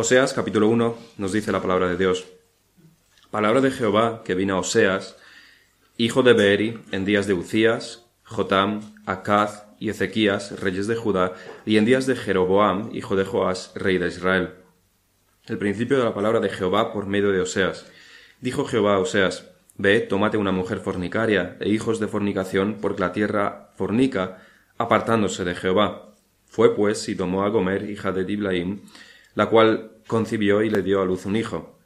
Oseas capítulo 1 nos dice la palabra de Dios. Palabra de Jehová que vino a Oseas, hijo de Beeri, en días de Ucías, Jotam, Acaz y Ezequías, reyes de Judá, y en días de Jeroboam, hijo de Joás, rey de Israel. El principio de la palabra de Jehová por medio de Oseas. Dijo Jehová a Oseas, Ve, tómate una mujer fornicaria e hijos de fornicación, porque la tierra fornica, apartándose de Jehová. Fue pues y tomó a Gomer, hija de Diblaim, la cual concibió y le dio a luz un hijo.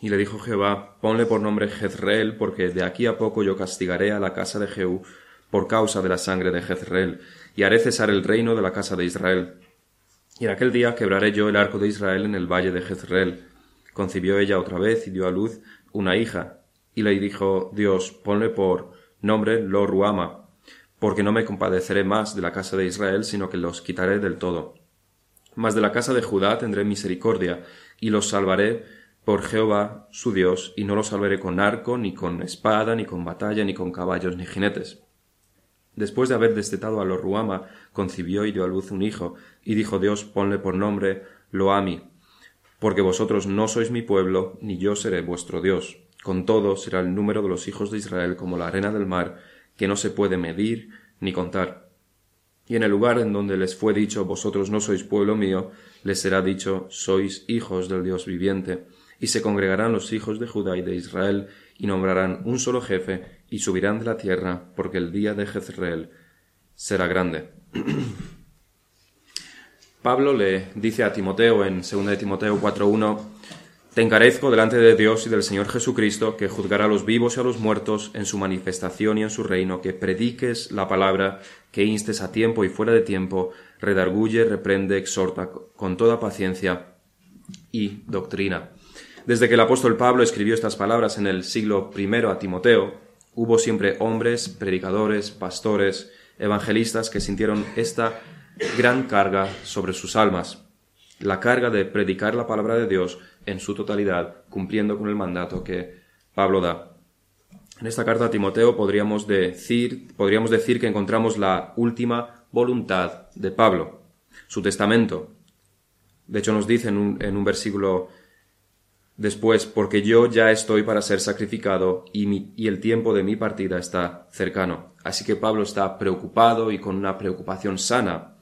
Y le dijo Jehová, ponle por nombre Jezreel, porque de aquí a poco yo castigaré a la casa de Jehú por causa de la sangre de Jezreel, y haré cesar el reino de la casa de Israel. Y en aquel día quebraré yo el arco de Israel en el valle de Jezreel. Concibió ella otra vez y dio a luz una hija. Y le dijo Dios, ponle por nombre Lo Ruama, porque no me compadeceré más de la casa de Israel, sino que los quitaré del todo. Mas de la casa de Judá tendré misericordia, y los salvaré por Jehová su Dios, y no los salvaré con arco, ni con espada, ni con batalla, ni con caballos, ni jinetes. Después de haber destetado a Loruama, concibió y dio a luz un hijo, y dijo Dios, ponle por nombre Loami, porque vosotros no sois mi pueblo, ni yo seré vuestro Dios. Con todo será el número de los hijos de Israel como la arena del mar, que no se puede medir ni contar. Y en el lugar en donde les fue dicho vosotros no sois pueblo mío, les será dicho sois hijos del Dios viviente, y se congregarán los hijos de Judá y de Israel, y nombrarán un solo jefe, y subirán de la tierra, porque el día de Jezreel será grande. Pablo le dice a Timoteo en 2 de Timoteo 4.1 encarezco delante de Dios y del Señor Jesucristo, que juzgará a los vivos y a los muertos en su manifestación y en su reino, que prediques la palabra, que instes a tiempo y fuera de tiempo, redarguye, reprende, exhorta con toda paciencia y doctrina. Desde que el apóstol Pablo escribió estas palabras en el siglo I a Timoteo, hubo siempre hombres, predicadores, pastores, evangelistas que sintieron esta gran carga sobre sus almas, la carga de predicar la palabra de Dios en su totalidad, cumpliendo con el mandato que Pablo da. En esta carta a Timoteo podríamos decir, podríamos decir que encontramos la última voluntad de Pablo, su testamento. De hecho, nos dice en un, en un versículo después, porque yo ya estoy para ser sacrificado y, y el tiempo de mi partida está cercano. Así que Pablo está preocupado y con una preocupación sana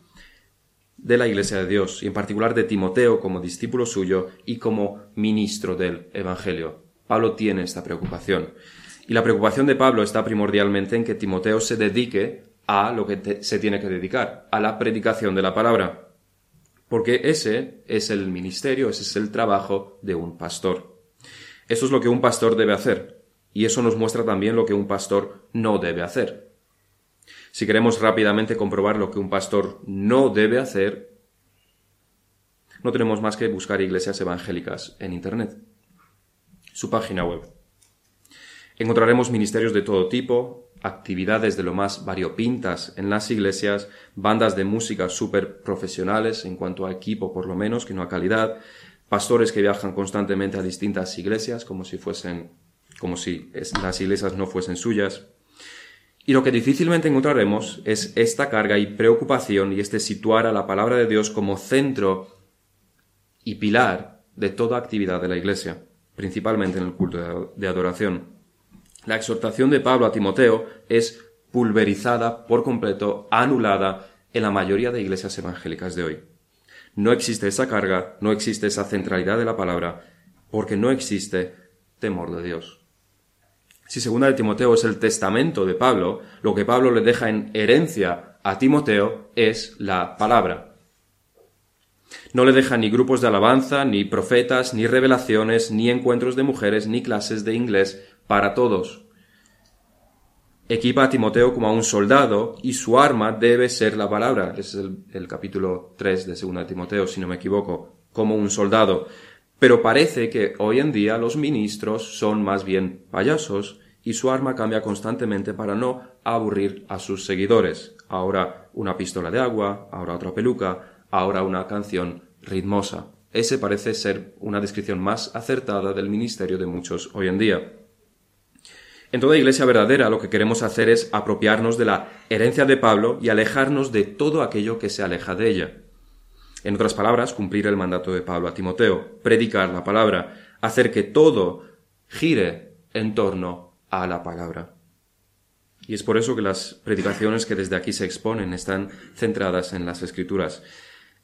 de la Iglesia de Dios, y en particular de Timoteo como discípulo suyo y como ministro del Evangelio. Pablo tiene esta preocupación. Y la preocupación de Pablo está primordialmente en que Timoteo se dedique a lo que se tiene que dedicar, a la predicación de la palabra. Porque ese es el ministerio, ese es el trabajo de un pastor. Eso es lo que un pastor debe hacer. Y eso nos muestra también lo que un pastor no debe hacer. Si queremos rápidamente comprobar lo que un pastor no debe hacer, no tenemos más que buscar iglesias evangélicas en Internet. Su página web. Encontraremos ministerios de todo tipo, actividades de lo más variopintas en las iglesias, bandas de música súper profesionales en cuanto a equipo por lo menos, que no a calidad, pastores que viajan constantemente a distintas iglesias como si fuesen, como si las iglesias no fuesen suyas, y lo que difícilmente encontraremos es esta carga y preocupación y este situar a la palabra de Dios como centro y pilar de toda actividad de la Iglesia, principalmente en el culto de adoración. La exhortación de Pablo a Timoteo es pulverizada por completo, anulada en la mayoría de iglesias evangélicas de hoy. No existe esa carga, no existe esa centralidad de la palabra, porque no existe temor de Dios. Si segunda de Timoteo es el testamento de Pablo, lo que Pablo le deja en herencia a Timoteo es la palabra. No le deja ni grupos de alabanza, ni profetas, ni revelaciones, ni encuentros de mujeres, ni clases de inglés para todos. Equipa a Timoteo como a un soldado y su arma debe ser la palabra. Ese es el, capítulo 3 de 2 de Timoteo, si no me equivoco, como un soldado. Pero parece que hoy en día los ministros son más bien payasos y su arma cambia constantemente para no aburrir a sus seguidores. Ahora una pistola de agua, ahora otra peluca, ahora una canción ritmosa. Ese parece ser una descripción más acertada del ministerio de muchos hoy en día. En toda iglesia verdadera lo que queremos hacer es apropiarnos de la herencia de Pablo y alejarnos de todo aquello que se aleja de ella. En otras palabras, cumplir el mandato de Pablo a Timoteo, predicar la palabra, hacer que todo gire en torno a la palabra. Y es por eso que las predicaciones que desde aquí se exponen están centradas en las escrituras.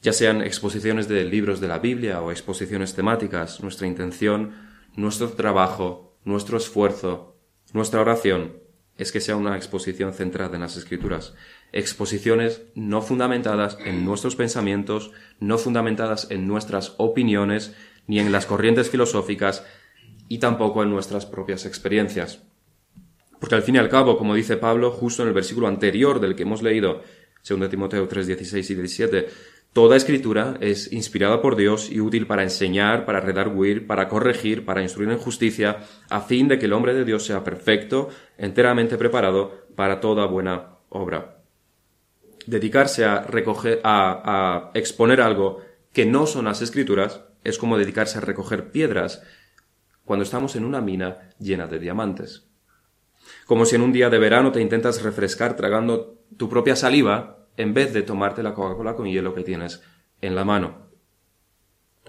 Ya sean exposiciones de libros de la Biblia o exposiciones temáticas, nuestra intención, nuestro trabajo, nuestro esfuerzo, nuestra oración es que sea una exposición centrada en las escrituras. Exposiciones no fundamentadas en nuestros pensamientos, no fundamentadas en nuestras opiniones, ni en las corrientes filosóficas, y tampoco en nuestras propias experiencias. Porque al fin y al cabo, como dice Pablo justo en el versículo anterior del que hemos leído, 2 Timoteo 3, 16 y 17, toda escritura es inspirada por Dios y útil para enseñar, para redarguir, para corregir, para instruir en justicia, a fin de que el hombre de Dios sea perfecto, enteramente preparado para toda buena obra. Dedicarse a recoger, a, a exponer algo que no son las escrituras es como dedicarse a recoger piedras cuando estamos en una mina llena de diamantes. Como si en un día de verano te intentas refrescar tragando tu propia saliva en vez de tomarte la Coca-Cola con hielo que tienes en la mano.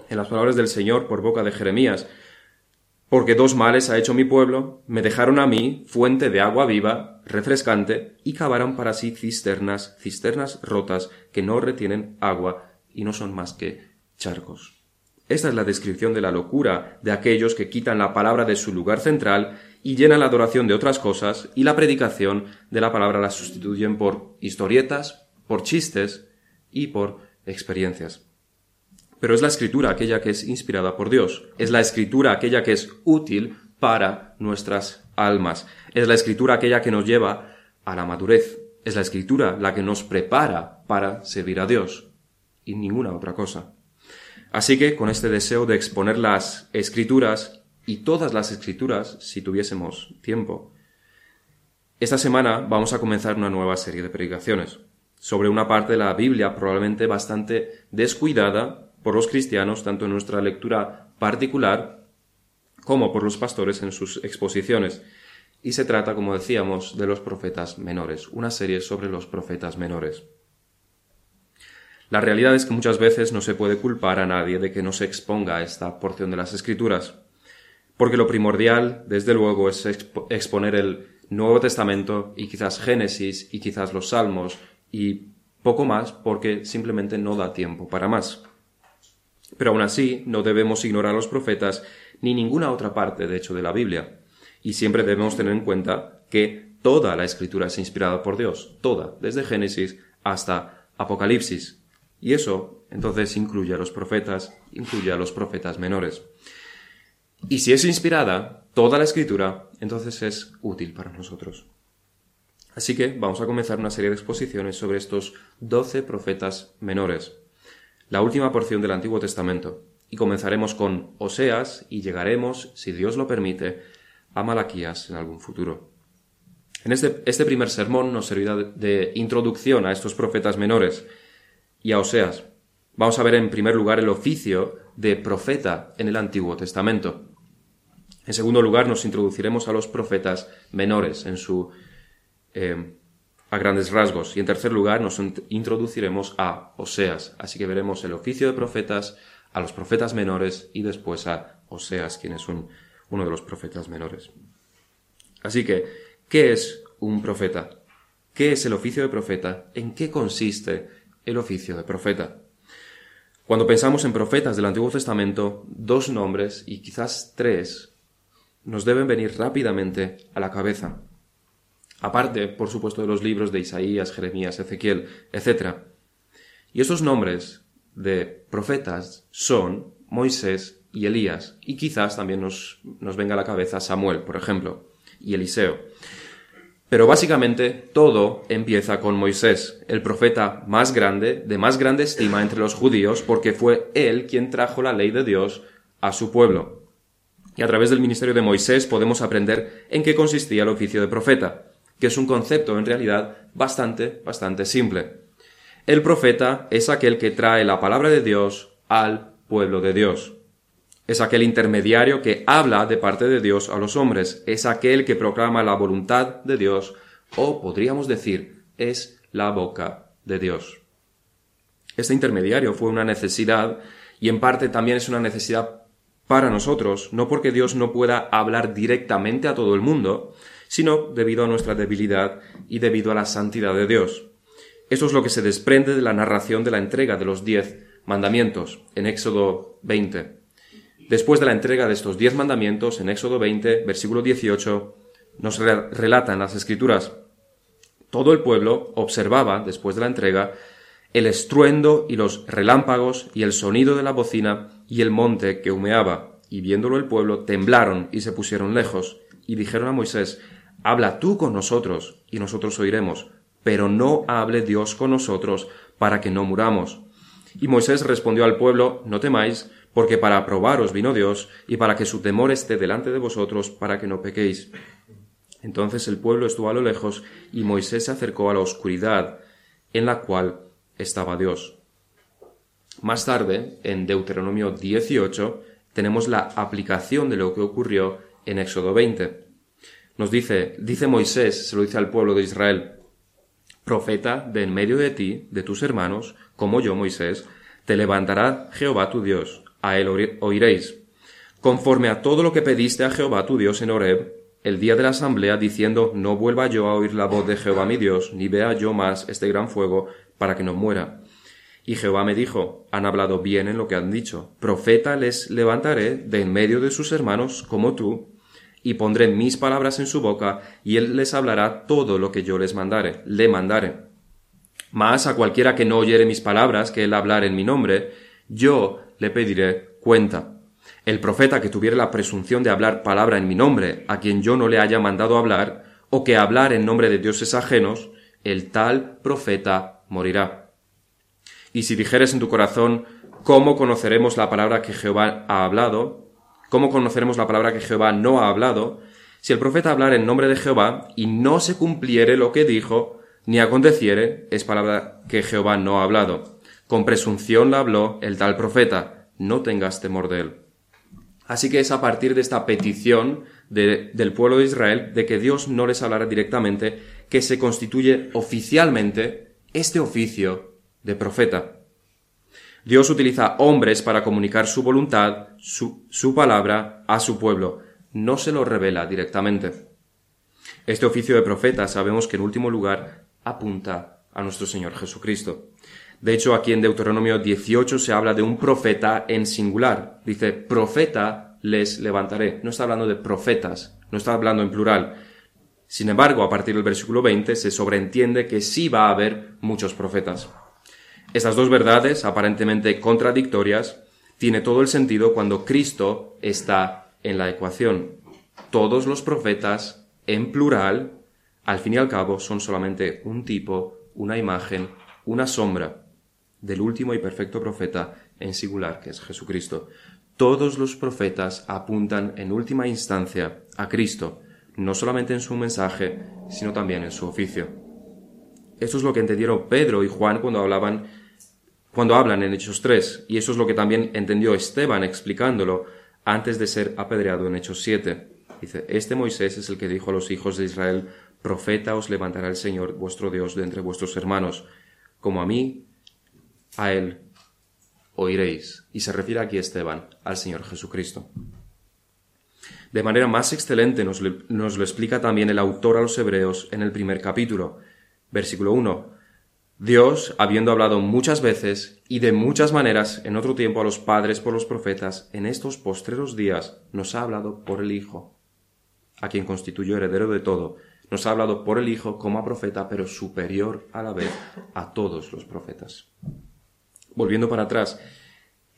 En las palabras del Señor por boca de Jeremías, porque dos males ha hecho mi pueblo, me dejaron a mí fuente de agua viva, refrescante, y cavaron para sí cisternas, cisternas rotas que no retienen agua y no son más que charcos. Esta es la descripción de la locura de aquellos que quitan la palabra de su lugar central y llenan la adoración de otras cosas y la predicación de la palabra la sustituyen por historietas, por chistes y por experiencias. Pero es la escritura aquella que es inspirada por Dios, es la escritura aquella que es útil para nuestras almas, es la escritura aquella que nos lleva a la madurez, es la escritura la que nos prepara para servir a Dios y ninguna otra cosa. Así que con este deseo de exponer las escrituras y todas las escrituras, si tuviésemos tiempo, esta semana vamos a comenzar una nueva serie de predicaciones sobre una parte de la Biblia probablemente bastante descuidada por los cristianos, tanto en nuestra lectura particular como por los pastores en sus exposiciones. Y se trata, como decíamos, de los profetas menores, una serie sobre los profetas menores. La realidad es que muchas veces no se puede culpar a nadie de que no se exponga esta porción de las escrituras, porque lo primordial, desde luego, es exponer el Nuevo Testamento y quizás Génesis y quizás los Salmos y poco más porque simplemente no da tiempo para más. Pero aún así, no debemos ignorar a los profetas ni ninguna otra parte, de hecho, de la Biblia. Y siempre debemos tener en cuenta que toda la escritura es inspirada por Dios, toda, desde Génesis hasta Apocalipsis. Y eso entonces incluye a los profetas, incluye a los profetas menores. Y si es inspirada toda la escritura, entonces es útil para nosotros. Así que vamos a comenzar una serie de exposiciones sobre estos doce profetas menores, la última porción del Antiguo Testamento, y comenzaremos con Oseas y llegaremos, si Dios lo permite, a Malaquías en algún futuro. En este, este primer sermón nos servirá de introducción a estos profetas menores, y a Oseas. Vamos a ver en primer lugar el oficio de profeta en el Antiguo Testamento. En segundo lugar, nos introduciremos a los profetas menores en su eh, a grandes rasgos. Y en tercer lugar, nos introduciremos a Oseas. Así que veremos el oficio de profetas, a los profetas menores y después a Oseas, quien es uno de los profetas menores. Así que, ¿qué es un profeta? ¿Qué es el oficio de profeta? ¿En qué consiste el oficio de profeta. Cuando pensamos en profetas del Antiguo Testamento, dos nombres, y quizás tres, nos deben venir rápidamente a la cabeza. Aparte, por supuesto, de los libros de Isaías, Jeremías, Ezequiel, etc. Y esos nombres de profetas son Moisés y Elías, y quizás también nos, nos venga a la cabeza Samuel, por ejemplo, y Eliseo. Pero básicamente todo empieza con Moisés, el profeta más grande, de más grande estima entre los judíos, porque fue él quien trajo la ley de Dios a su pueblo. Y a través del ministerio de Moisés podemos aprender en qué consistía el oficio de profeta, que es un concepto en realidad bastante, bastante simple. El profeta es aquel que trae la palabra de Dios al pueblo de Dios. Es aquel intermediario que habla de parte de Dios a los hombres, es aquel que proclama la voluntad de Dios, o podríamos decir, es la boca de Dios. Este intermediario fue una necesidad y en parte también es una necesidad para nosotros, no porque Dios no pueda hablar directamente a todo el mundo, sino debido a nuestra debilidad y debido a la santidad de Dios. Eso es lo que se desprende de la narración de la entrega de los diez mandamientos en Éxodo 20. Después de la entrega de estos diez mandamientos, en Éxodo 20, versículo 18, nos relatan las escrituras. Todo el pueblo observaba, después de la entrega, el estruendo y los relámpagos y el sonido de la bocina y el monte que humeaba, y viéndolo el pueblo temblaron y se pusieron lejos, y dijeron a Moisés, Habla tú con nosotros, y nosotros oiremos, pero no hable Dios con nosotros, para que no muramos. Y Moisés respondió al pueblo, No temáis, porque para probaros vino Dios, y para que su temor esté delante de vosotros, para que no pequéis. Entonces el pueblo estuvo a lo lejos, y Moisés se acercó a la oscuridad, en la cual estaba Dios. Más tarde, en Deuteronomio 18, tenemos la aplicación de lo que ocurrió en Éxodo 20. Nos dice, dice Moisés, se lo dice al pueblo de Israel, profeta de en medio de ti, de tus hermanos, como yo, Moisés, te levantará Jehová tu Dios, a él oiréis, conforme a todo lo que pediste a Jehová tu Dios en Horeb, el día de la asamblea, diciendo, no vuelva yo a oír la voz de Jehová mi Dios, ni vea yo más este gran fuego, para que no muera. Y Jehová me dijo, han hablado bien en lo que han dicho, profeta les levantaré de en medio de sus hermanos como tú, y pondré mis palabras en su boca, y él les hablará todo lo que yo les mandare, le mandare. Mas a cualquiera que no oyere mis palabras, que él hablare en mi nombre, yo le pediré cuenta. El profeta que tuviere la presunción de hablar palabra en mi nombre, a quien yo no le haya mandado hablar, o que hablar en nombre de dioses ajenos, el tal profeta morirá. Y si dijeres en tu corazón, ¿cómo conoceremos la palabra que Jehová ha hablado? ¿Cómo conoceremos la palabra que Jehová no ha hablado? Si el profeta hablara en nombre de Jehová y no se cumpliere lo que dijo, ni aconteciere, es palabra que Jehová no ha hablado. Con presunción la habló el tal profeta, no tengas temor de él. Así que es a partir de esta petición del pueblo de Israel de que Dios no les hablara directamente que se constituye oficialmente este oficio de profeta. Dios utiliza hombres para comunicar su voluntad, su, su palabra a su pueblo. No se lo revela directamente. Este oficio de profeta sabemos que en último lugar apunta a nuestro Señor Jesucristo. De hecho, aquí en Deuteronomio 18 se habla de un profeta en singular. Dice, profeta les levantaré. No está hablando de profetas, no está hablando en plural. Sin embargo, a partir del versículo 20 se sobreentiende que sí va a haber muchos profetas. Estas dos verdades, aparentemente contradictorias, tiene todo el sentido cuando Cristo está en la ecuación. Todos los profetas, en plural, al fin y al cabo, son solamente un tipo, una imagen, una sombra del último y perfecto profeta en singular, que es Jesucristo. Todos los profetas apuntan en última instancia a Cristo, no solamente en su mensaje, sino también en su oficio. Esto es lo que entendieron Pedro y Juan cuando hablaban cuando hablan en Hechos 3, y eso es lo que también entendió Esteban explicándolo antes de ser apedreado en Hechos 7. Dice, este Moisés es el que dijo a los hijos de Israel, profeta os levantará el Señor vuestro Dios de entre vuestros hermanos, como a mí, a él oiréis. Y se refiere aquí Esteban, al Señor Jesucristo. De manera más excelente nos, lo explica también el autor a los Hebreos en el primer capítulo, versículo 1. Dios, habiendo hablado muchas veces y de muchas maneras en otro tiempo a los padres por los profetas, en estos postreros días nos ha hablado por el Hijo, a quien constituyó heredero de todo. Nos ha hablado por el Hijo como a profeta, pero superior a la vez a todos los profetas. Volviendo para atrás,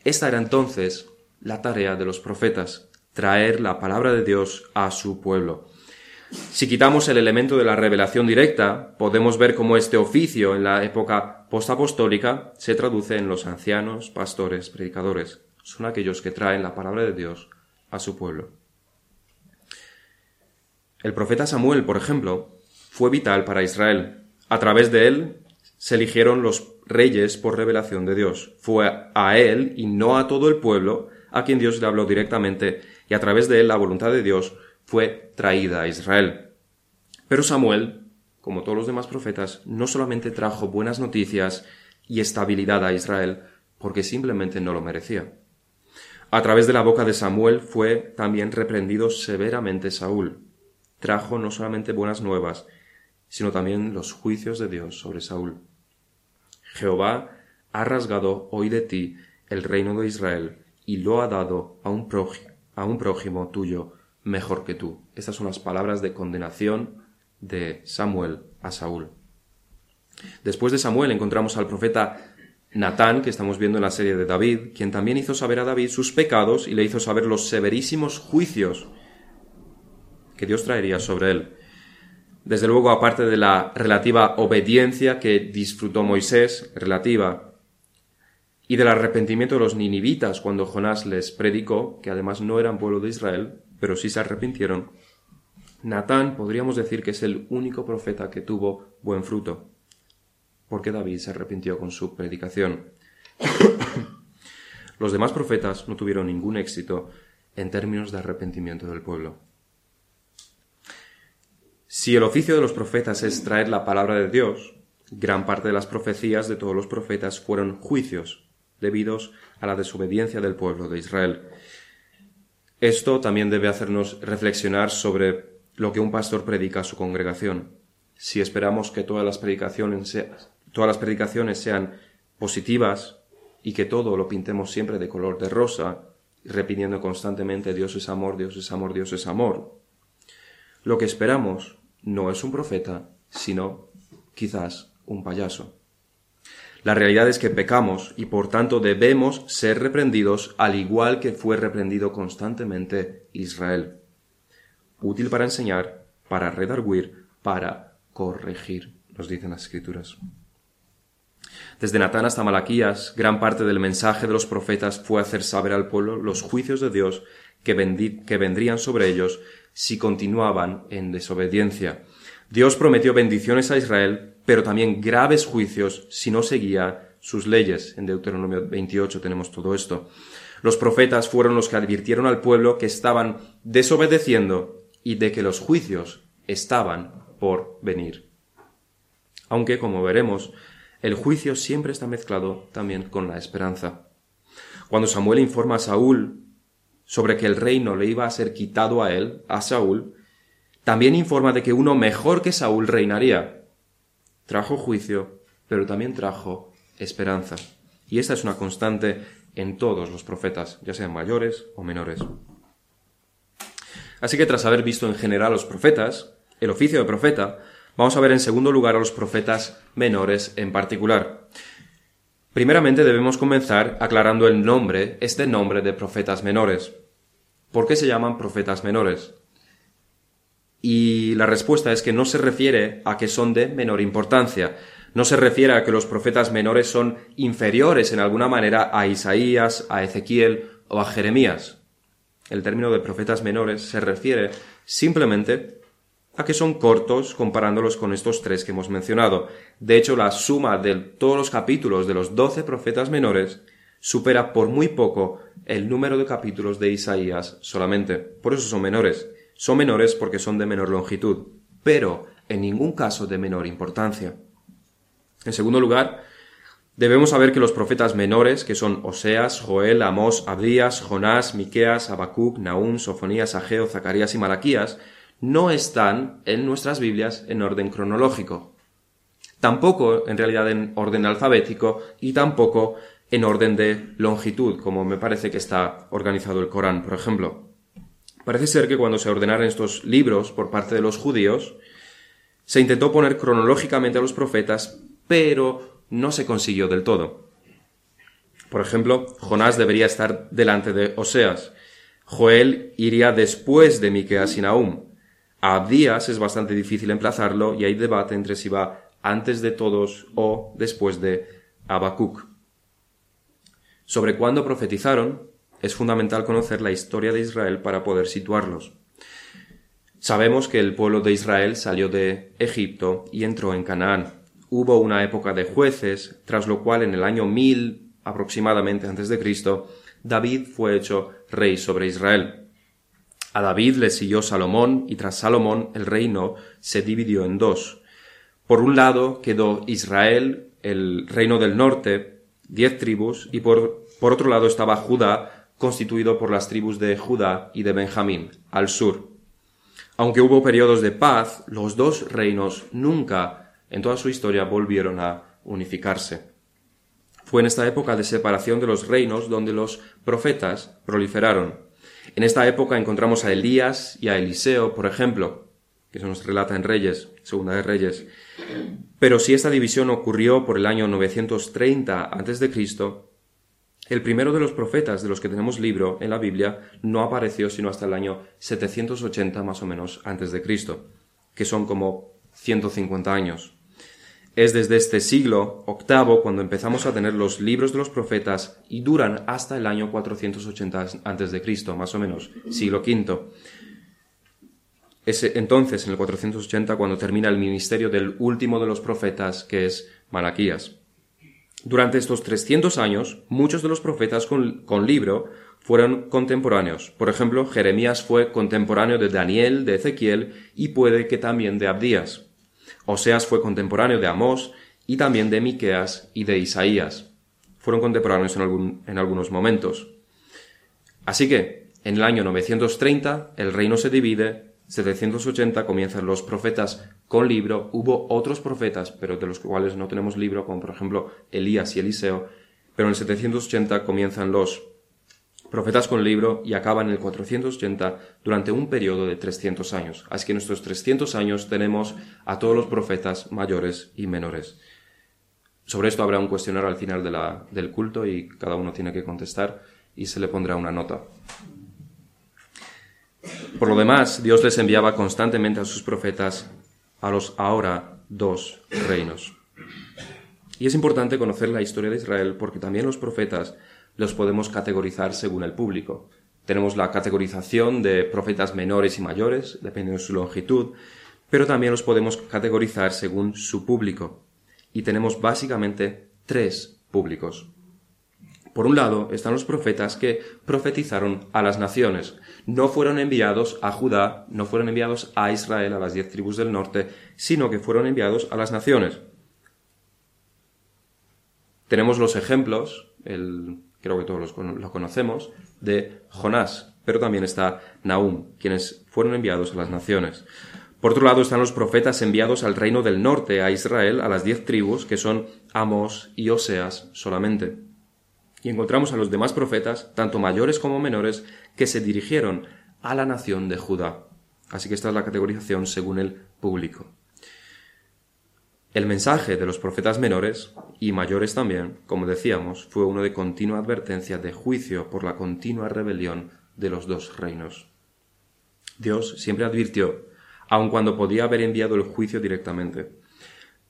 esta era entonces la tarea de los profetas, traer la palabra de Dios a su pueblo. Si quitamos el elemento de la revelación directa, podemos ver cómo este oficio en la época postapostólica se traduce en los ancianos, pastores, predicadores. Son aquellos que traen la palabra de Dios a su pueblo. El profeta Samuel, por ejemplo, fue vital para Israel. A través de él se eligieron los reyes por revelación de Dios. Fue a él y no a todo el pueblo a quien Dios le habló directamente y a través de él la voluntad de Dios fue traída a Israel. Pero Samuel, como todos los demás profetas, no solamente trajo buenas noticias y estabilidad a Israel, porque simplemente no lo merecía. A través de la boca de Samuel fue también reprendido severamente Saúl. Trajo no solamente buenas nuevas, sino también los juicios de Dios sobre Saúl. Jehová ha rasgado hoy de ti el reino de Israel y lo ha dado a un, prójimo, un prójimo tuyo mejor que tú. Estas son las palabras de condenación de Samuel a Saúl. Después de Samuel encontramos al profeta Natán, que estamos viendo en la serie de David, quien también hizo saber a David sus pecados y le hizo saber los severísimos juicios que Dios traería sobre él. Desde luego, aparte de la relativa obediencia que disfrutó Moisés, relativa, y del arrepentimiento de los ninivitas cuando Jonás les predicó, que además no eran pueblo de Israel, pero sí se arrepintieron, Natán podríamos decir que es el único profeta que tuvo buen fruto, porque David se arrepintió con su predicación. Los demás profetas no tuvieron ningún éxito en términos de arrepentimiento del pueblo. Si el oficio de los profetas es traer la palabra de Dios, gran parte de las profecías de todos los profetas fueron juicios debidos a la desobediencia del pueblo de Israel. Esto también debe hacernos reflexionar sobre lo que un pastor predica a su congregación. Si esperamos que todas las predicaciones, todas las predicaciones sean positivas y que todo lo pintemos siempre de color de rosa, repitiendo constantemente Dios es amor, Dios es amor, Dios es amor, lo que esperamos no es un profeta, sino quizás un payaso. La realidad es que pecamos y por tanto debemos ser reprendidos al igual que fue reprendido constantemente Israel. Útil para enseñar, para redarguir, para corregir, nos dicen las escrituras. Desde Natán hasta Malaquías, gran parte del mensaje de los profetas fue hacer saber al pueblo los juicios de Dios que, vendrían sobre ellos si continuaban en desobediencia. Dios prometió bendiciones a Israel, pero también graves juicios si no seguía sus leyes. En Deuteronomio 28 tenemos todo esto. Los profetas fueron los que advirtieron al pueblo que estaban desobedeciendo y de que los juicios estaban por venir. Aunque, como veremos, el juicio siempre está mezclado también con la esperanza. Cuando Samuel informa a Saúl sobre que el reino le iba a ser quitado a él, a Saúl, también informa de que uno mejor que Saúl reinaría. Trajo juicio, pero también trajo esperanza. Y esta es una constante en todos los profetas, ya sean mayores o menores. Así que tras haber visto en general a los profetas, el oficio de profeta, vamos a ver en segundo lugar a los profetas menores en particular. Primeramente debemos comenzar aclarando el nombre, este nombre de profetas menores. ¿Por qué se llaman profetas menores? Y la respuesta es que no se refiere a que son de menor importancia, no se refiere a que los profetas menores son inferiores en alguna manera a Isaías, a Ezequiel o a Jeremías. El término de profetas menores se refiere simplemente a que son cortos comparándolos con estos tres que hemos mencionado. De hecho, la suma de todos los capítulos de los doce profetas menores supera por muy poco el número de capítulos de Isaías solamente. Por eso son menores. Son menores porque son de menor longitud, pero en ningún caso de menor importancia. En segundo lugar, debemos saber que los profetas menores, que son Oseas, Joel, Amós, Abdías, Jonás, Miqueas, Habacuc, Naún, Sofonías, Ageo, Zacarías y Malaquías, no están en nuestras Biblias en orden cronológico. Tampoco en realidad en orden alfabético y tampoco en orden de longitud, como me parece que está organizado el Corán, por ejemplo. Parece ser que cuando se ordenaron estos libros por parte de los judíos, se intentó poner cronológicamente a los profetas, pero no se consiguió del todo. Por ejemplo, Jonás debería estar delante de Oseas. Joel iría después de Miqueas y Nahum. A Abdías es bastante difícil emplazarlo y hay debate entre si va antes de todos o después de Habacuc. Sobre cuándo profetizaron, es fundamental conocer la historia de Israel para poder situarlos. Sabemos que el pueblo de Israel salió de Egipto y entró en Canaán. Hubo una época de jueces, tras lo cual en el año mil aproximadamente antes de Cristo, David fue hecho rey sobre Israel. A David le siguió Salomón y tras Salomón el reino se dividió en dos. Por un lado quedó Israel el reino del norte, diez tribus, y por, por otro lado estaba Judá, constituido por las tribus de Judá y de Benjamín, al sur. Aunque hubo periodos de paz, los dos reinos nunca en toda su historia volvieron a unificarse. Fue en esta época de separación de los reinos donde los profetas proliferaron. En esta época encontramos a Elías y a Eliseo, por ejemplo, que eso nos relata en Reyes, Segunda de Reyes. Pero si esta división ocurrió por el año 930 a.C., el primero de los profetas de los que tenemos libro en la Biblia no apareció sino hasta el año 780 más o menos antes de Cristo, que son como 150 años. Es desde este siglo VIII cuando empezamos a tener los libros de los profetas y duran hasta el año 480 a.C., más o menos, siglo V. Es entonces, en el 480, cuando termina el ministerio del último de los profetas, que es Malaquías. Durante estos 300 años, muchos de los profetas con, libro fueron contemporáneos. Por ejemplo, Jeremías fue contemporáneo de Daniel, de Ezequiel y puede que también de Abdías. Oseas fue contemporáneo de Amós y también de Miqueas y de Isaías. Fueron contemporáneos en, en algunos momentos. Así que, en el año 930, el reino se divide, 780 comienzan los profetas con libro, hubo otros profetas, pero de los cuales no tenemos libro, como por ejemplo Elías y Eliseo, pero en el 780 comienzan los profetas con libro y acaban en el 480 durante un periodo de 300 años. Así que en estos 300 años tenemos a todos los profetas mayores y menores. Sobre esto habrá un cuestionario al final del culto y cada uno tiene que contestar y se le pondrá una nota. Por lo demás, Dios les enviaba constantemente a sus profetas a los ahora dos reinos. Y es importante conocer la historia de Israel porque también los profetas los podemos categorizar según el público. Tenemos la categorización de profetas menores y mayores, dependiendo de su longitud, pero también los podemos categorizar según su público. Y tenemos básicamente tres públicos. Por un lado están los profetas que profetizaron a las naciones. No fueron enviados a Judá, no fueron enviados a Israel, a las diez tribus del norte, sino que fueron enviados a las naciones. Tenemos los ejemplos, el creo que todos lo conocemos, de Jonás, pero también está Nahum, quienes fueron enviados a las naciones. Por otro lado están los profetas enviados al reino del norte, a Israel, a las diez tribus, que son Amos y Oseas solamente. Y encontramos a los demás profetas, tanto mayores como menores, que se dirigieron a la nación de Judá. Así que esta es la categorización según el público. El mensaje de los profetas menores y mayores también, como decíamos, fue uno de continua advertencia de juicio por la continua rebelión de los dos reinos. Dios siempre advirtió, aun cuando podía haber enviado el juicio directamente.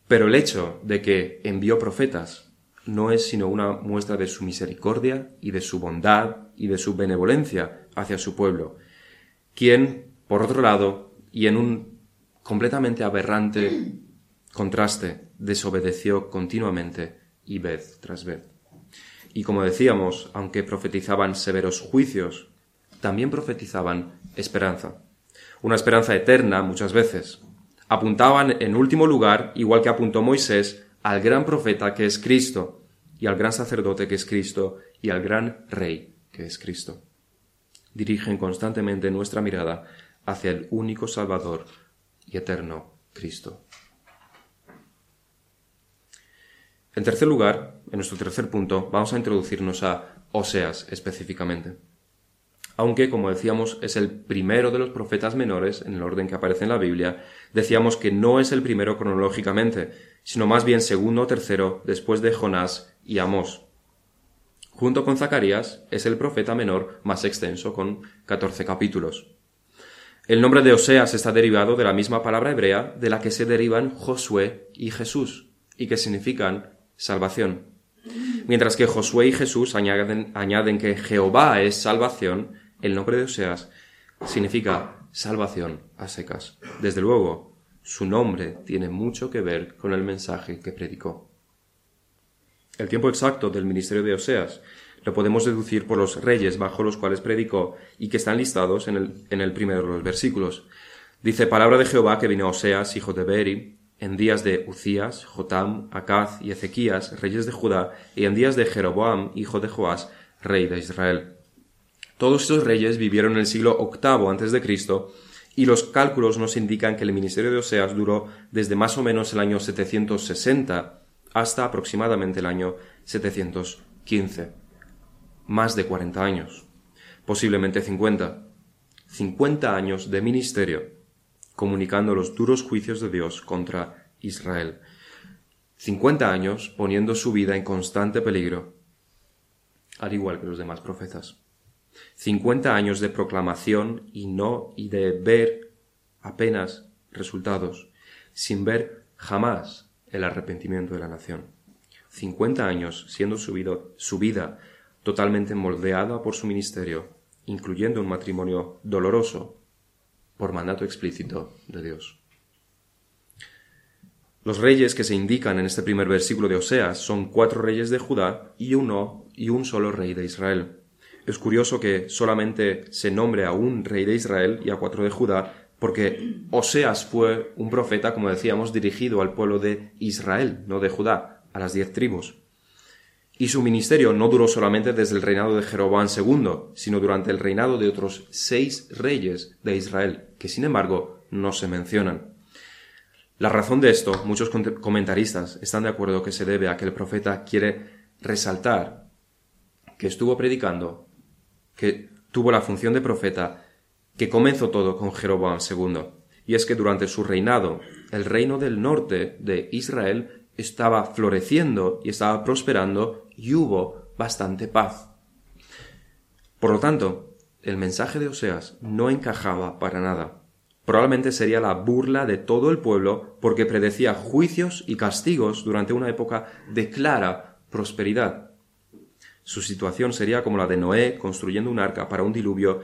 Pero el hecho de que envió profetas no es sino una muestra de su misericordia y de su bondad y de su benevolencia hacia su pueblo, quien, por otro lado, y en un completamente aberrante contraste, desobedeció continuamente y vez tras vez. Y como decíamos, aunque profetizaban severos juicios, también profetizaban esperanza. Una esperanza eterna muchas veces. Apuntaban en último lugar, igual que apuntó Moisés, al gran profeta que es Cristo, y al gran sacerdote que es Cristo, y al gran rey que es Cristo. Dirigen constantemente nuestra mirada hacia el único Salvador y eterno Cristo. En tercer lugar, en nuestro tercer punto, vamos a introducirnos a Oseas específicamente. Aunque, como decíamos, es el primero de los profetas menores en el orden que aparece en la Biblia, decíamos que no es el primero cronológicamente, sino más bien segundo o tercero después de Jonás y Amós. Junto con Zacarías, es el profeta menor más extenso, con 14 capítulos. El nombre de Oseas está derivado de la misma palabra hebrea de la que se derivan Josué y Jesús, y que significan salvación. Mientras que Josué y Jesús añaden, añaden que Jehová es salvación, el nombre de Oseas significa salvación a secas. Desde luego, su nombre tiene mucho que ver con el mensaje que predicó. El tiempo exacto del ministerio de Oseas lo podemos deducir por los reyes bajo los cuales predicó y que están listados en el, primero de los versículos. Dice palabra de Jehová que vino Oseas, hijo de Beri, en días de Ucías, Jotam, Acaz y Ezequías, reyes de Judá, y en días de Jeroboam, hijo de Joás, rey de Israel. Todos estos reyes vivieron en el siglo VIII antes de Cristo, y los cálculos nos indican que el ministerio de Oseas duró desde más o menos el año 760 hasta aproximadamente el año 715. Más de 40 años, posiblemente 50. 50 años de ministerio comunicando los duros juicios de Dios contra Israel. 50 años poniendo su vida en constante peligro, al igual que los demás profetas. 50 años de proclamación y no y de ver apenas resultados, sin ver jamás el arrepentimiento de la nación. 50 años siendo su su vida totalmente moldeada por su ministerio, incluyendo un matrimonio doloroso por mandato explícito de Dios. Los reyes que se indican en este primer versículo de Oseas son cuatro reyes de Judá y uno y un solo rey de Israel. Es curioso que solamente se nombre a un rey de Israel y a cuatro de Judá, porque Oseas fue un profeta, como decíamos, dirigido al pueblo de Israel, no de Judá, a las diez tribus. Y su ministerio no duró solamente desde el reinado de Jeroboam II, sino durante el reinado de otros seis reyes de Israel, que sin embargo no se mencionan. La razón de esto, muchos comentaristas están de acuerdo que se debe a que el profeta quiere resaltar que estuvo predicando, que tuvo la función de profeta, que comenzó todo con Jeroboam II. Y es que durante su reinado, el reino del norte de Israel estaba floreciendo y estaba prosperando y hubo bastante paz. Por lo tanto, el mensaje de Oseas no encajaba para nada. Probablemente sería la burla de todo el pueblo porque predecía juicios y castigos durante una época de clara prosperidad. Su situación sería como la de Noé construyendo un arca para un diluvio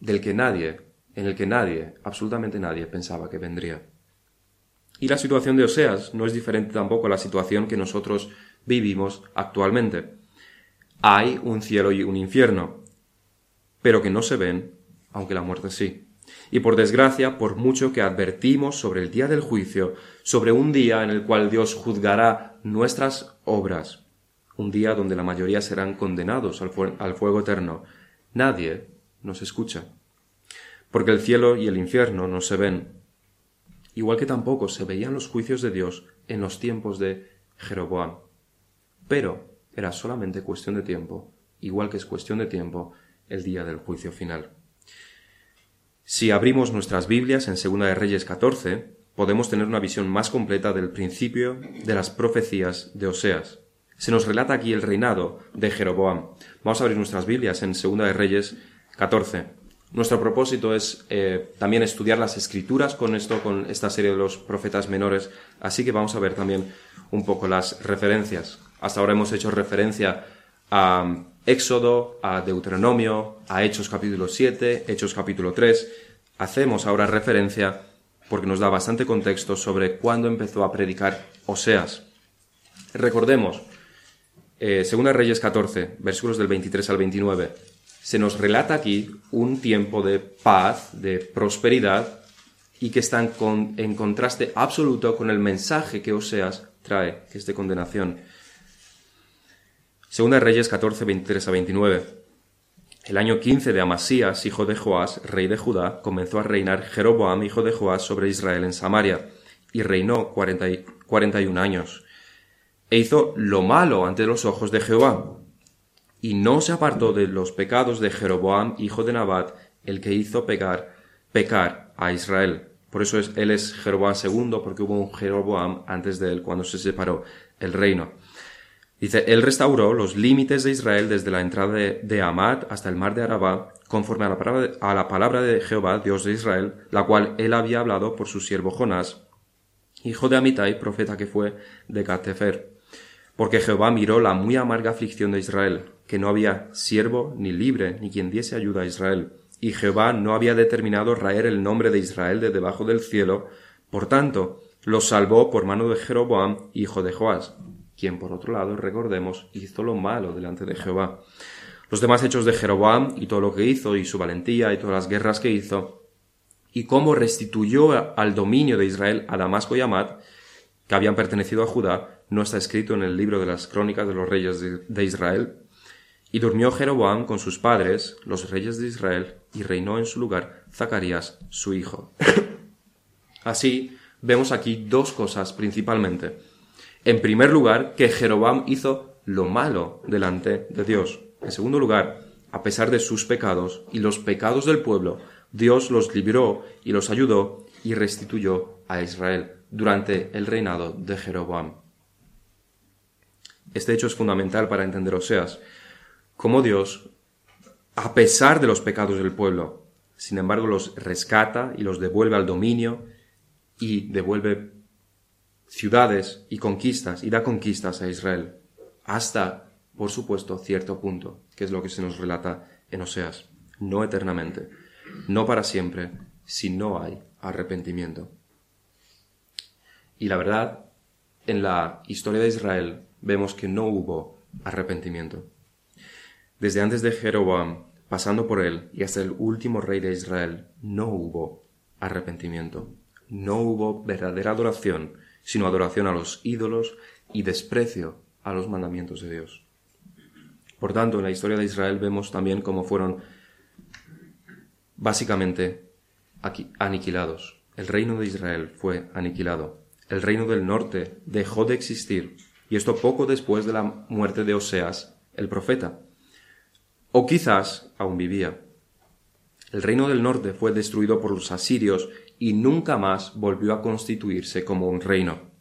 del que nadie, en el que nadie, absolutamente nadie, pensaba que vendría. Y la situación de Oseas no es diferente tampoco a la situación que nosotros vivimos actualmente. Hay un cielo y un infierno, pero que no se ven, aunque la muerte sí. Y por desgracia, por mucho que advertimos sobre el día del juicio, sobre un día en el cual Dios juzgará nuestras obras, un día donde la mayoría serán condenados al, fuego eterno, nadie nos escucha. Porque el cielo y el infierno no se ven, igual que tampoco se veían los juicios de Dios en los tiempos de Jeroboam. Pero era solamente cuestión de tiempo, igual que es cuestión de tiempo el día del juicio final. Si abrimos nuestras Biblias en Segunda de Reyes 14, podemos tener una visión más completa del principio de las profecías de Oseas. Se nos relata aquí el reinado de Jeroboam. Vamos a abrir nuestras Biblias en Segunda de Reyes 14. Nuestro propósito es eh, también estudiar las escrituras con esto, con esta serie de los profetas menores, así que vamos a ver también un poco las referencias. Hasta ahora hemos hecho referencia a Éxodo, a Deuteronomio, a Hechos capítulo 7, Hechos capítulo 3. Hacemos ahora referencia porque nos da bastante contexto sobre cuándo empezó a predicar Oseas. Recordemos, eh, Segunda Reyes 14, versículos del 23 al 29 se nos relata aquí un tiempo de paz, de prosperidad, y que está en, contraste absoluto con el mensaje que Oseas trae, que es de condenación. Segunda Reyes 14, 23 a 29. El año 15 de Amasías, hijo de Joás, rey de Judá, comenzó a reinar Jeroboam, hijo de Joás, sobre Israel en Samaria, y reinó cuarenta y, un años. E hizo lo malo ante los ojos de Jehová, y no se apartó de los pecados de Jeroboam, hijo de Nabat, el que hizo pecar, pecar a Israel. Por eso es, él es Jeroboam II, porque hubo un Jeroboam antes de él cuando se separó el reino. Dice, él restauró los límites de Israel desde la entrada de, de Amat hasta el mar de Arabá, conforme a la, palabra de, a la palabra de Jehová, Dios de Israel, la cual él había hablado por su siervo Jonás, hijo de Amitai, profeta que fue de Gatefer. Porque Jehová miró la muy amarga aflicción de Israel, que no había siervo ni libre ni quien diese ayuda a Israel, y Jehová no había determinado raer el nombre de Israel de debajo del cielo, por tanto, los salvó por mano de Jeroboam, hijo de Joás, quien por otro lado, recordemos, hizo lo malo delante de Jehová. Los demás hechos de Jeroboam y todo lo que hizo, y su valentía y todas las guerras que hizo, y cómo restituyó al dominio de Israel a Damasco y Amad, habían pertenecido a Judá, no está escrito en el libro de las crónicas de los reyes de Israel. Y durmió Jeroboam con sus padres, los reyes de Israel, y reinó en su lugar Zacarías, su hijo. Así, vemos aquí dos cosas principalmente. En primer lugar, que Jeroboam hizo lo malo delante de Dios. En segundo lugar, a pesar de sus pecados y los pecados del pueblo, Dios los libró y los ayudó y restituyó a Israel durante el reinado de Jeroboam. Este hecho es fundamental para entender Oseas, cómo Dios, a pesar de los pecados del pueblo, sin embargo los rescata y los devuelve al dominio y devuelve ciudades y conquistas y da conquistas a Israel, hasta, por supuesto, cierto punto, que es lo que se nos relata en Oseas, no eternamente, no para siempre, si no hay arrepentimiento. Y la verdad, en la historia de Israel vemos que no hubo arrepentimiento. Desde antes de Jeroboam, pasando por él y hasta el último rey de Israel, no hubo arrepentimiento. No hubo verdadera adoración, sino adoración a los ídolos y desprecio a los mandamientos de Dios. Por tanto, en la historia de Israel vemos también cómo fueron básicamente aniquilados. El reino de Israel fue aniquilado. El reino del norte dejó de existir, y esto poco después de la muerte de Oseas, el profeta. O quizás aún vivía. El reino del norte fue destruido por los asirios y nunca más volvió a constituirse como un reino.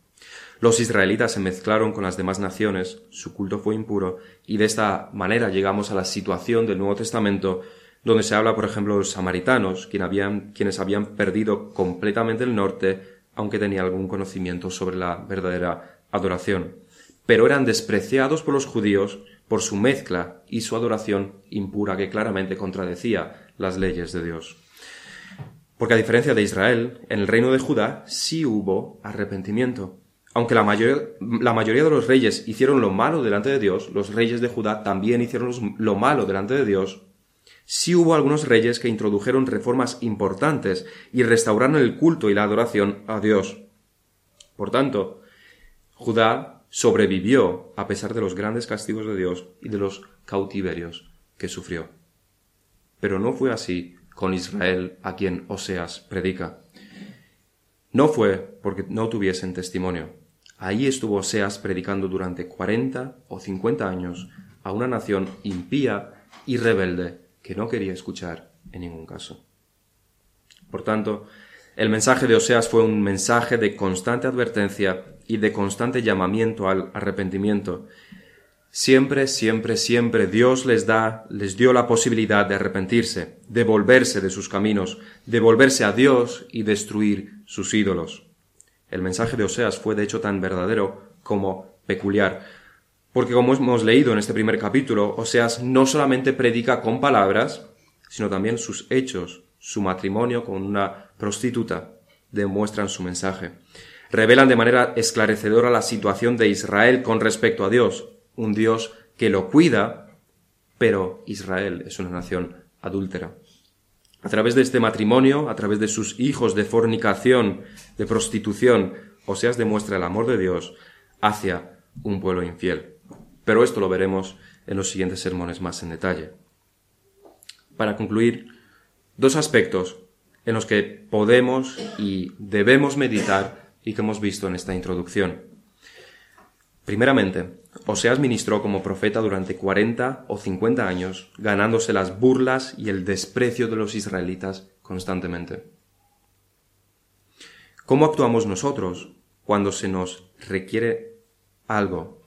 Los israelitas se mezclaron con las demás naciones, su culto fue impuro, y de esta manera llegamos a la situación del Nuevo Testamento, donde se habla, por ejemplo, de los samaritanos, quienes habían perdido completamente el norte, aunque tenían algún conocimiento sobre la verdadera adoración. Pero eran despreciados por los judíos por su mezcla y su adoración impura que claramente contradecía las leyes de Dios. Porque a diferencia de Israel, en el reino de Judá sí hubo arrepentimiento. Aunque la, mayoría de los reyes hicieron lo malo delante de Dios, los reyes de Judá también hicieron lo malo delante de Dios, sí hubo algunos reyes que introdujeron reformas importantes y restauraron el culto y la adoración a Dios. Por tanto, Judá sobrevivió a pesar de los grandes castigos de Dios y de los cautiverios que sufrió. Pero no fue así con Israel a quien Oseas predica. No fue porque no tuviesen testimonio. Ahí estuvo Oseas predicando durante cuarenta o cincuenta años a una nación impía y rebelde que no quería escuchar en ningún caso. Por tanto, el mensaje de Oseas fue un mensaje de constante advertencia y de constante llamamiento al arrepentimiento, Siempre, siempre, siempre Dios les da, les dio la posibilidad de arrepentirse, de volverse de sus caminos, de volverse a Dios y destruir sus ídolos. El mensaje de Oseas fue de hecho tan verdadero como peculiar, porque como hemos leído en este primer capítulo, Oseas no solamente predica con palabras, sino también sus hechos, su matrimonio con una prostituta, demuestran su mensaje. Revelan de manera esclarecedora la situación de Israel con respecto a Dios, un Dios que lo cuida, pero Israel es una nación adúltera. A través de este matrimonio, a través de sus hijos de fornicación, de prostitución, Oseas demuestra el amor de Dios hacia un pueblo infiel. Pero esto lo veremos en los siguientes sermones más en detalle. Para concluir, dos aspectos en los que podemos y debemos meditar y que hemos visto en esta introducción. Primeramente, Oseas ministró como profeta durante cuarenta o cincuenta años, ganándose las burlas y el desprecio de los israelitas constantemente. ¿Cómo actuamos nosotros cuando se nos requiere algo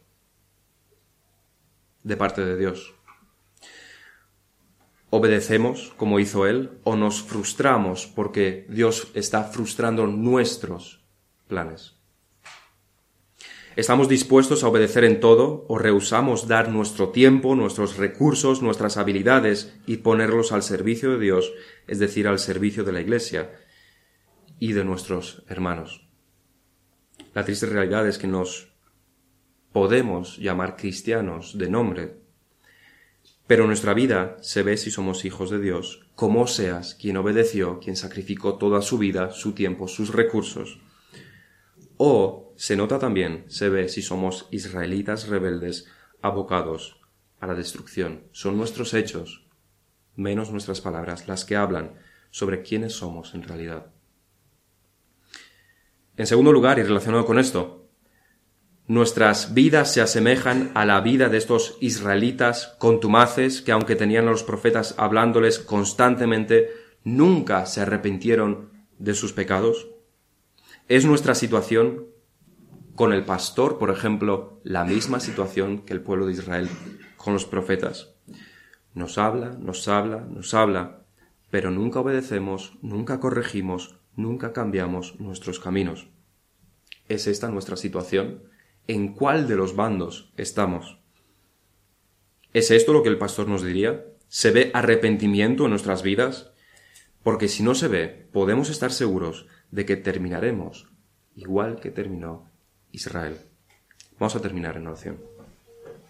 de parte de Dios? ¿Obedecemos como hizo Él o nos frustramos porque Dios está frustrando nuestros planes? ¿Estamos dispuestos a obedecer en todo o rehusamos dar nuestro tiempo, nuestros recursos, nuestras habilidades y ponerlos al servicio de Dios, es decir, al servicio de la Iglesia y de nuestros hermanos? La triste realidad es que nos podemos llamar cristianos de nombre, Pero nuestra vida se ve si somos hijos de Dios, como seas quien obedeció, quien sacrificó toda su vida, su tiempo, sus recursos. O se nota también, se ve si somos israelitas rebeldes, abocados a la destrucción. Son nuestros hechos, menos nuestras palabras, las que hablan sobre quiénes somos en realidad. En segundo lugar, y relacionado con esto, nuestras vidas se asemejan a la vida de estos israelitas contumaces que aunque tenían a los profetas hablándoles constantemente, nunca se arrepintieron de sus pecados. ¿Es nuestra situación con el pastor, por ejemplo, la misma situación que el pueblo de Israel con los profetas? Nos habla, nos habla, nos habla, pero nunca obedecemos, nunca corregimos, nunca cambiamos nuestros caminos. ¿Es esta nuestra situación? ¿En cuál de los bandos estamos? ¿Es esto lo que el pastor nos diría? ¿Se ve arrepentimiento en nuestras vidas? Porque si no se ve, podemos estar seguros de que terminaremos igual que terminó Israel. Vamos a terminar en oración.